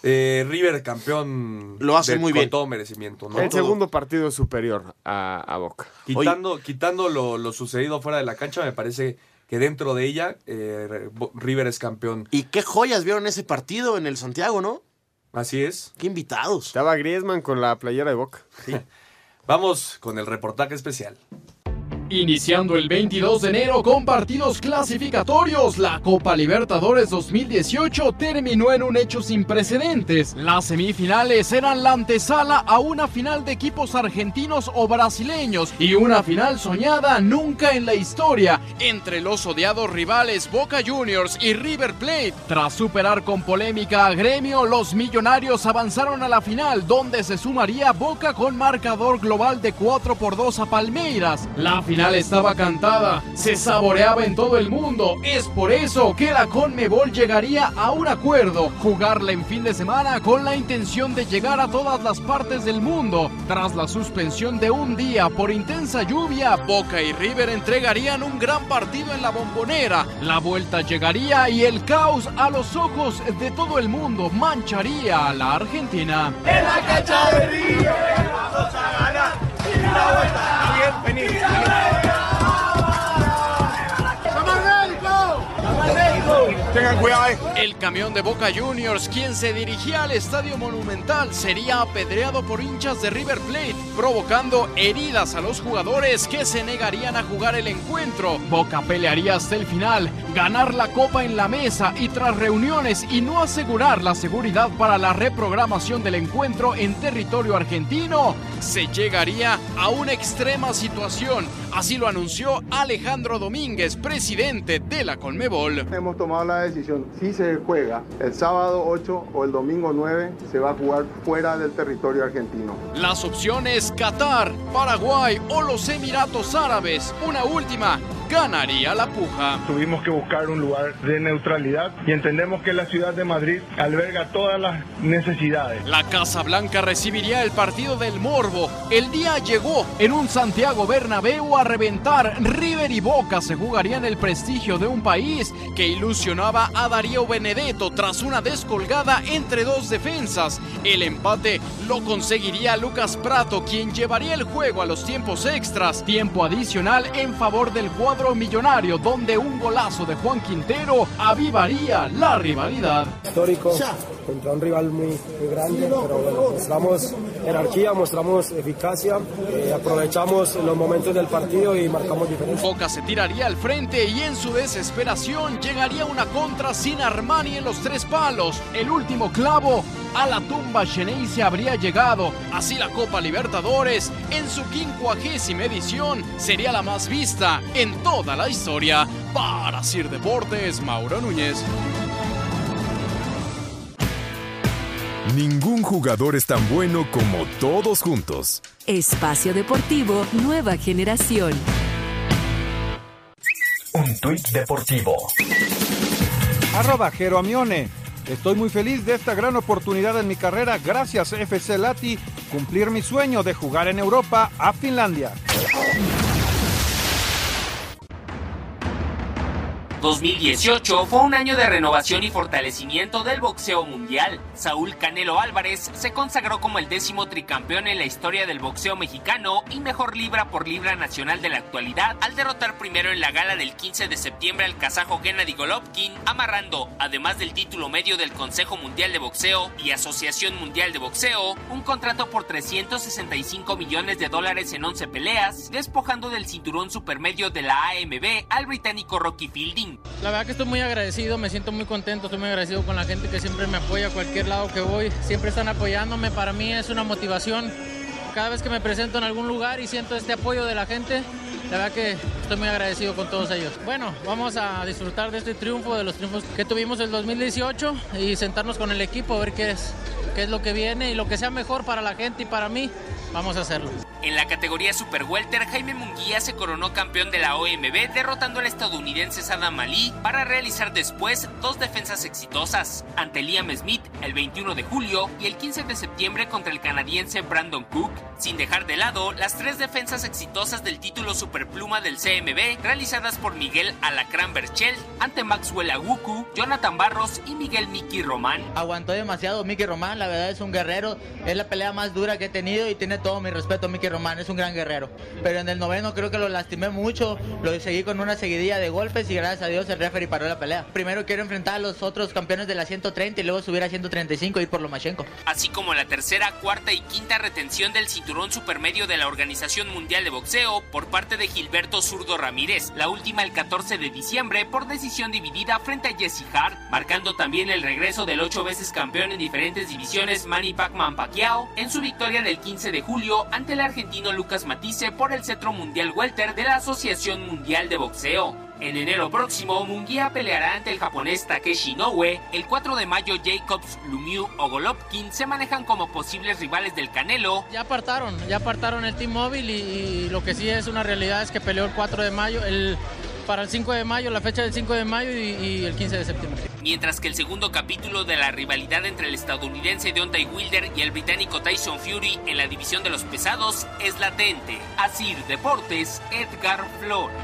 eh, River campeón. Lo hace de- muy con bien. todo merecimiento, ¿no? el Todo- segundo partido superior a, a Boca. Quitando, quitando lo, lo sucedido fuera de la cancha, me parece que dentro de ella, eh, River es campeón. Y qué joyas vieron ese partido en el Santiago, ¿no? Así es. Qué invitados. Estaba Griezmann con la playera de Boca. Vamos con el reportaje especial. Iniciando el 22 de enero con partidos clasificatorios, la Copa Libertadores 2018 terminó en un hecho sin precedentes. Las semifinales eran la antesala a una final de equipos argentinos o brasileños y una final soñada nunca en la historia entre los odiados rivales Boca Juniors y River Plate. Tras superar con polémica a Gremio, los millonarios avanzaron a la final donde se sumaría Boca con marcador global de 4 por 2 a Palmeiras. La final estaba cantada, se saboreaba en todo el mundo. Es por eso que la Conmebol llegaría a un acuerdo, jugarla en fin de semana con la intención de llegar a todas las partes del mundo. Tras la suspensión de un día por intensa lluvia, Boca y River entregarían un gran partido en la bombonera. La vuelta llegaría y el caos a los ojos de todo el mundo mancharía a la Argentina. El camión de Boca Juniors, quien se dirigía al Estadio Monumental, sería apedreado por hinchas de River Plate, provocando heridas a los jugadores que se negarían a jugar el encuentro. Boca pelearía hasta el final, ganar la copa en la mesa y tras reuniones y no asegurar la seguridad para la reprogramación del encuentro en territorio argentino, se llegaría a una extrema situación. Así lo anunció Alejandro Domínguez, presidente de la Conmebol. Hemos tomado la decisión, si se juega el sábado 8 o el domingo 9, se va a jugar fuera del territorio argentino. Las opciones Qatar, Paraguay o los Emiratos Árabes. Una última, ganaría la puja. Tuvimos que buscar un lugar de neutralidad y entendemos que la ciudad de Madrid alberga todas las necesidades. La Casa Blanca recibiría el partido del Morbo. El día llegó en un Santiago Bernabéu a reventar. River y Boca se jugarían el prestigio de un país que ilusionaba a Darío Benedetto tras una descolgada entre dos defensas. El empate lo conseguiría Lucas Prato, quien llevaría el juego a los tiempos extras. Tiempo adicional en favor del cuadro millonario, donde un golazo de Juan Quintero avivaría la rivalidad. histórico contra un rival muy, muy grande, pero bueno, mostramos jerarquía, mostramos eficacia, eh, aprovechamos los momentos del partido y marcamos diferencia. Boca se tiraría al frente y en su desesperación llegaría una contra sin Armani en los tres palos. El último clavo a la tumba se habría llegado. Así la Copa Libertadores en su quincuagésima edición sería la más vista en toda la historia. Para Sir Deportes, Mauro Núñez. Ningún jugador es tan bueno como todos juntos. Espacio Deportivo Nueva Generación. Un tuit deportivo. Arroba Jero Amione. Estoy muy feliz de esta gran oportunidad en mi carrera gracias FC Lati cumplir mi sueño de jugar en Europa a Finlandia. 2018 fue un año de renovación y fortalecimiento del boxeo mundial. Saúl Canelo Álvarez se consagró como el décimo tricampeón en la historia del boxeo mexicano y mejor libra por libra nacional de la actualidad al derrotar primero en la gala del 15 de septiembre al kazajo Gennady Golovkin, amarrando, además del título medio del Consejo Mundial de Boxeo y Asociación Mundial de Boxeo, un contrato por 365 millones de dólares en 11 peleas, despojando del cinturón supermedio de la AMB al británico Rocky Fielding. La verdad que estoy muy agradecido, me siento muy contento, estoy muy agradecido con la gente que siempre me apoya a cualquier lado que voy, siempre están apoyándome, para mí es una motivación. Cada vez que me presento en algún lugar y siento este apoyo de la gente, la verdad que estoy muy agradecido con todos ellos. Bueno, vamos a disfrutar de este triunfo, de los triunfos que tuvimos el 2018 y sentarnos con el equipo a ver qué es, qué es lo que viene y lo que sea mejor para la gente y para mí, vamos a hacerlo. En la categoría Super Welter, Jaime Munguía se coronó campeón de la OMB derrotando al estadounidense Sadam Ali para realizar después dos defensas exitosas ante Liam Smith el 21 de julio y el 15 de septiembre contra el canadiense Brandon Cook, sin dejar de lado las tres defensas exitosas del título Superpluma del CMB realizadas por Miguel Alacrán Berchel ante Maxwell Aguku, Jonathan Barros y Miguel Miki Román. Aguantó demasiado Miki Román, la verdad es un guerrero, es la pelea más dura que he tenido y tiene todo mi respeto Miki Román, es un gran guerrero. Pero en el noveno creo que lo lastimé mucho, lo seguí con una seguidilla de golpes y gracias a Dios el referee paró la pelea. Primero quiero enfrentar a los otros campeones de la 130 y luego subir a 135 y ir por Lomachenko. Así como la tercera, cuarta y quinta retención del cinturón supermedio de la Organización Mundial de Boxeo por parte de Gilberto Zurdo Ramírez, la última el 14 de diciembre por decisión dividida frente a Jesse Hart, marcando también el regreso del ocho veces campeón en diferentes divisiones Manny Pacman Pacquiao en su victoria del 15 de julio ante el argentino Lucas Matisse por el cetro mundial welter de la Asociación Mundial de Boxeo. En enero próximo, Munguía peleará ante el japonés Takeshi Inoue. El 4 de mayo, Jacobs, Lumiu o Golovkin se manejan como posibles rivales del Canelo. Ya apartaron, ya apartaron el Team Móvil y, y lo que sí es una realidad es que peleó el 4 de mayo, el, para el 5 de mayo, la fecha del 5 de mayo y, y el 15 de septiembre. Mientras que el segundo capítulo de la rivalidad entre el estadounidense Deontay Wilder y el británico Tyson Fury en la división de los pesados es latente. Así Deportes, Edgar Flores.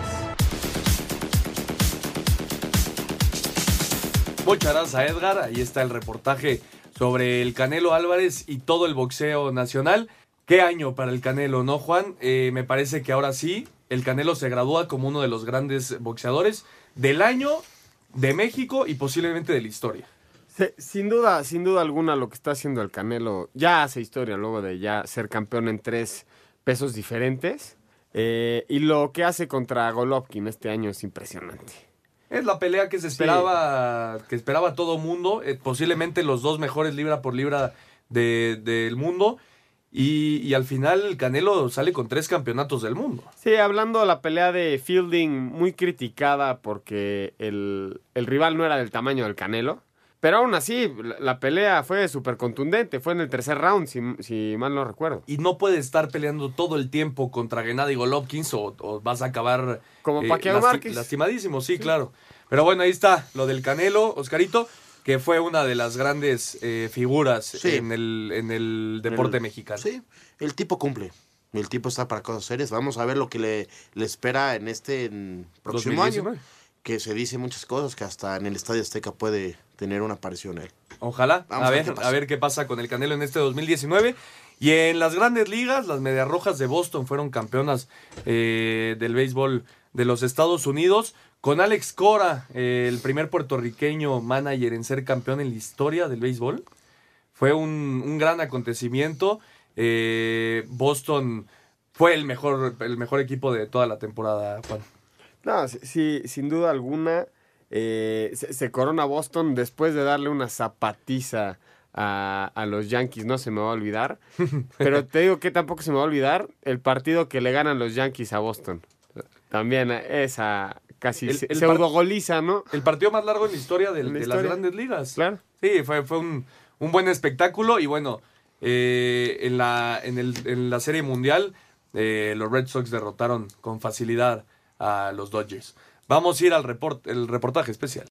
Muchas gracias a Edgar. Ahí está el reportaje sobre el Canelo Álvarez y todo el boxeo nacional. ¿Qué año para el Canelo, no, Juan? Eh, me parece que ahora sí, el Canelo se gradúa como uno de los grandes boxeadores del año, de México y posiblemente de la historia. Sin duda, sin duda alguna, lo que está haciendo el Canelo ya hace historia luego de ya ser campeón en tres pesos diferentes. Eh, y lo que hace contra Golovkin este año es impresionante. Es la pelea que se esperaba, que esperaba todo mundo, eh, posiblemente los dos mejores libra por libra de- del mundo. Y, y al final el Canelo sale con tres campeonatos del mundo. Sí, hablando de la pelea de Fielding, muy criticada porque el, el rival no era del tamaño del Canelo. Pero aún así, la, la pelea fue súper contundente. Fue en el tercer round, si, si mal no recuerdo. Y no puedes estar peleando todo el tiempo contra Gennady Golovkin o, o vas a acabar Como eh, Pacquiao lasti- Márquez. lastimadísimo, sí, claro. Pero bueno, ahí está lo del Canelo, Oscarito, que fue una de las grandes eh, figuras Sí. en, el, en el deporte El- mexicano. Sí, el tipo cumple. El tipo está para cosas serias. Vamos a ver lo que le, le espera en este en próximo 2019. año. Que se dice muchas cosas que hasta en el Estadio Azteca puede tener una aparición él. Ojalá. Vamos a a ver ver, qué pasa. a ver qué pasa con el Canelo en este 2019. Y en las grandes ligas, las Medias Rojas de Boston fueron campeonas eh, del béisbol de los Estados Unidos. Con Alex Cora, eh, el primer puertorriqueño manager en ser campeón en la historia del béisbol. Fue un, un gran acontecimiento. Eh, Boston fue el mejor, el mejor equipo de toda la temporada, Juan. No, sí, sí, sin duda alguna, eh, se, se corona Boston después de darle una zapatiza a, a los Yankees, no se me va a olvidar. Pero te digo que tampoco se me va a olvidar el partido que le ganan los Yankees a Boston. También esa casi El- se- el pseudo par- goliza, ¿no? El partido más largo en la historia la de las grandes ligas. Claro. Sí, fue, fue un, un buen espectáculo y bueno, eh, en, la, en, el- en la Serie Mundial eh, los Red Sox derrotaron con facilidad a los Dodgers. Vamos a ir al report, el reportaje especial.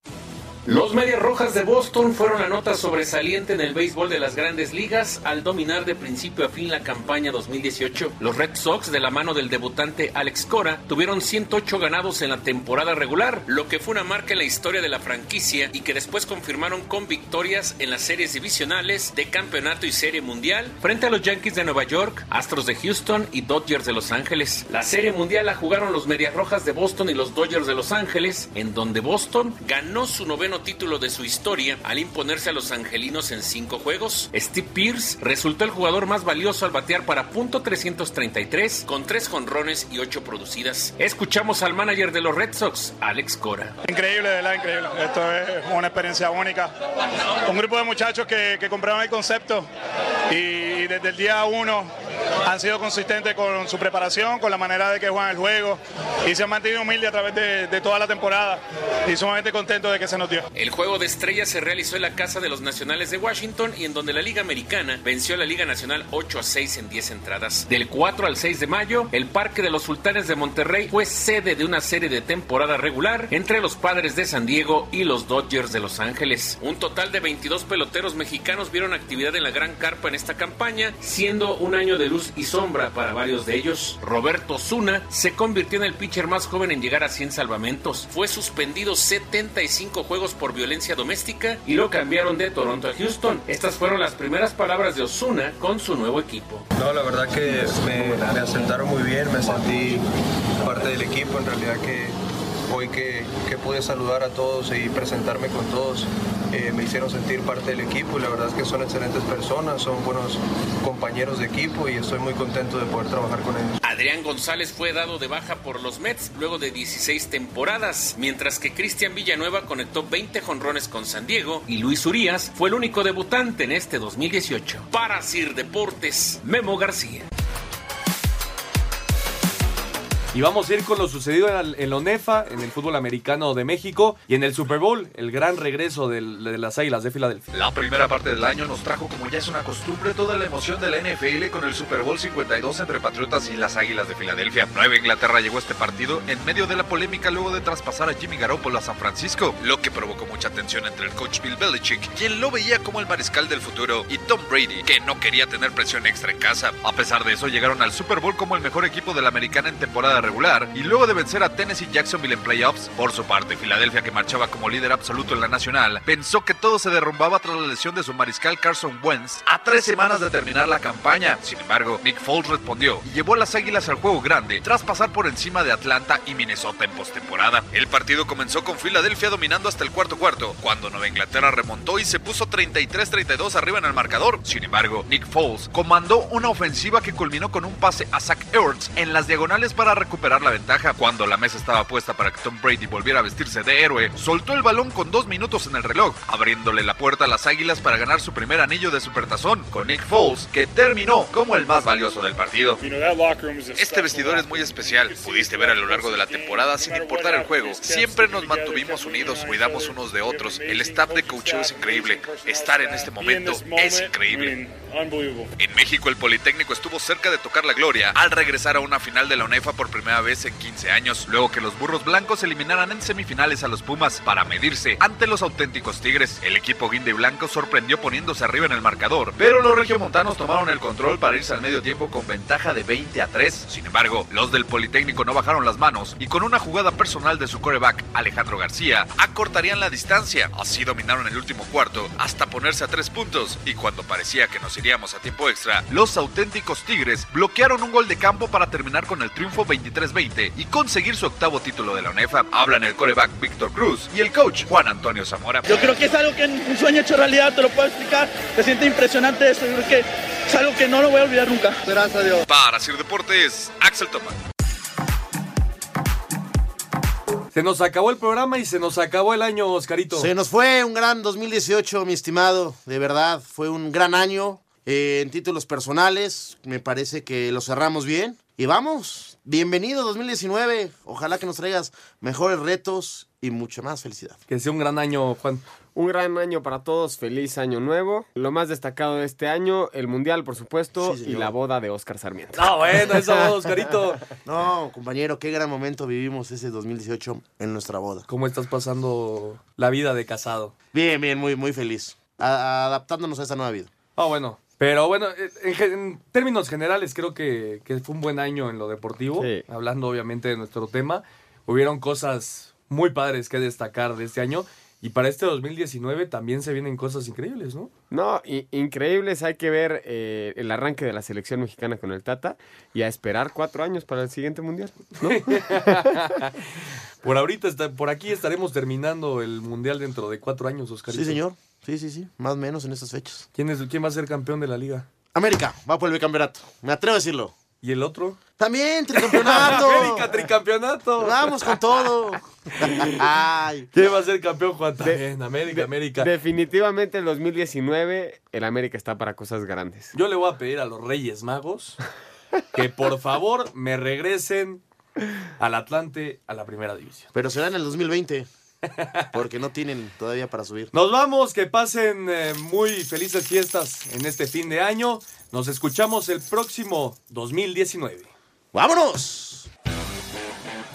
Los Medias Rojas de Boston fueron la nota sobresaliente en el béisbol de las grandes ligas al dominar de principio a fin la campaña 2018. Los Red Sox, de la mano del debutante Alex Cora, tuvieron 108 ganados en la temporada regular, lo que fue una marca en la historia de la franquicia y que después confirmaron con victorias en las series divisionales de campeonato y serie mundial frente a los Yankees de Nueva York, Astros de Houston y Dodgers de Los Ángeles. La serie mundial la jugaron los Medias Rojas de Boston y los Dodgers de Los Ángeles, en donde Boston ganó su noveno título de su historia al imponerse a los angelinos en cinco juegos. Steve Pierce resultó el jugador más valioso al batear para punto .333 con tres jonrones y ocho producidas. Escuchamos al manager de los Red Sox, Alex Cora. Increíble, verdad, increíble. Esto es una experiencia única. Un grupo de muchachos que, que compraron el concepto y desde el día uno han sido consistentes con su preparación, con la manera de que juegan el juego y se han mantenido humildes a través de, de toda la temporada y sumamente contentos de que se nos dio. El juego de estrellas se realizó en la casa de los Nacionales de Washington y en donde la Liga Americana venció a la Liga Nacional 8 a 6 en 10 entradas. Del 4 al 6 de mayo, el Parque de los Sultanes de Monterrey fue sede de una serie de temporada regular entre los Padres de San Diego y los Dodgers de Los Ángeles. Un total de 22 peloteros mexicanos vieron actividad en la Gran Carpa en esta campaña, siendo un año de luz y sombra para varios de ellos. Roberto Zuna se convirtió en el pitcher más joven en llegar a 100 salvamentos. Fue suspendido 75 juegos por violencia doméstica y lo cambiaron de Toronto a Houston. Estas fueron las primeras palabras de Osuna con su nuevo equipo. No, la verdad que me, me asentaron muy bien, me sentí parte del equipo, en realidad que hoy que, que pude saludar a todos y presentarme con todos, eh, me hicieron sentir parte del equipo y la verdad es que son excelentes personas, son buenos compañeros de equipo y estoy muy contento de poder trabajar con ellos. Adrián González fue dado de baja por los Mets luego de 16 temporadas, mientras que Cristian Villanueva conectó 20 jonrones con San Diego y Luis Urias fue el único debutante en este 2018. Para Sir Deportes, Memo García. Y vamos a ir con lo sucedido en, la ONEFA, en el fútbol americano de México y en el Super Bowl, el gran regreso de las Águilas de Filadelfia. La primera parte del año nos trajo, como ya es una costumbre, toda la emoción de la NFL con el Super Bowl 52 entre Patriotas y las Águilas de Filadelfia. Nueva Inglaterra llegó a este partido en medio de la polémica luego de traspasar a Jimmy Garoppolo a San Francisco, lo que provocó mucha tensión entre el coach Bill Belichick, quien lo veía como el mariscal del futuro, y Tom Brady, que no quería tener presión extra en casa. A pesar de eso, llegaron al Super Bowl como el mejor equipo de la americana en temporada regular y luego de vencer a Tennessee Jacksonville en playoffs. Por su parte, Filadelfia, que marchaba como líder absoluto en la nacional, pensó que todo se derrumbaba tras la lesión de su mariscal Carson Wentz a tres semanas de terminar la campaña. Sin embargo, Nick Foles respondió y llevó a las Águilas al juego grande tras pasar por encima de Atlanta y Minnesota en postemporada. El partido comenzó con Filadelfia dominando hasta el cuarto cuarto, cuando Nueva Inglaterra remontó y se puso 33-32 arriba en el marcador. Sin embargo, Nick Foles comandó una ofensiva que culminó con un pase a Zach Ertz en las diagonales para recuperar la ventaja. Cuando la mesa estaba puesta para que Tom Brady volviera a vestirse de héroe, soltó el balón con dos minutos en el reloj, abriéndole la puerta a las Águilas para ganar su primer anillo de supertazón con Nick Foles, que terminó como el más valioso del partido. Este vestidor es muy especial. Pudiste ver a lo largo de la temporada, sin importar el juego, siempre nos mantuvimos unidos, cuidamos unos de otros. El staff de coaching es increíble. Estar en este momento es increíble. En México, el Politécnico estuvo cerca de tocar la gloria al regresar a una final de la UNEFA por primera vez en 15 años, luego que los burros blancos eliminaran en semifinales a los Pumas para medirse ante los auténticos Tigres. El equipo guinde blanco sorprendió poniéndose arriba en el marcador, pero los regiomontanos tomaron el control para irse al medio tiempo con ventaja de 20 a 3. Sin embargo, los del Politécnico no bajaron las manos y con una jugada personal de su coreback, Alejandro García, acortarían la distancia. Así dominaron el último cuarto hasta ponerse a tres puntos y cuando parecía que nos iríamos a tiempo extra, los auténticos Tigres bloquearon un gol de campo para terminar con el triunfo 23-20 y conseguir su octavo título de la UNEFA. Hablan el coreback Víctor Cruz y el coach Juan Antonio Zamora. Yo creo que es algo que un sueño hecho realidad, te lo puedo explicar. Se siente impresionante esto, yo creo que es algo que no lo voy a olvidar nunca. Gracias a Dios. Para Sir Deportes, Axel Toman. Se nos acabó el programa y se nos acabó el año, Oscarito. Se nos fue un gran 2018, mi estimado. De verdad, fue un gran año. eh, en títulos personales, me parece que lo cerramos bien. Y vamos, bienvenido 2019. Ojalá que nos traigas mejores retos y mucha más felicidad. Que sea un gran año, Juan. Un gran año para todos, feliz año nuevo. Lo más destacado de este año, el Mundial, por supuesto, Sí, y la boda de Oscar Sarmiento. Ah, bueno, eso, Oscarito. No, compañero, qué gran momento vivimos ese 2018 en nuestra boda. ¿Cómo estás pasando la vida de casado? Bien, bien, muy, muy feliz. A- adaptándonos a esa nueva vida. Ah, bueno. Pero bueno, eh, en, términos generales creo que, que fue un buen año en lo deportivo. Sí. Hablando obviamente de nuestro tema. Hubieron cosas muy padres que destacar de este año. Y para este 2019 también se vienen cosas increíbles, ¿no? No, increíbles. Hay que ver eh, el arranque de la selección mexicana con el Tata y a esperar cuatro años para el siguiente mundial. ¿no? Por ahorita, está, por aquí estaremos terminando el Mundial dentro de cuatro años, Oscarito. Sí, señor. Sí, sí, sí. Más o menos en estas fechas. ¿Quién, es, ¿Quién va a ser campeón de la liga? América, va por el bicampeonato. Me atrevo a decirlo. ¿Y el otro? También, tricampeonato. América, tricampeonato. Vamos con todo. Ay. ¿Quién va a ser campeón, Juan? También, América, América. Definitivamente el 2019 el América está para cosas grandes. Yo le voy a pedir a los Reyes Magos que por favor me regresen al Atlante a la primera división. Pero será en el 2020. Porque no tienen todavía para subir. Nos vamos, que pasen eh, muy felices fiestas en este fin de año. Nos escuchamos el próximo 2019. ¡Vámonos!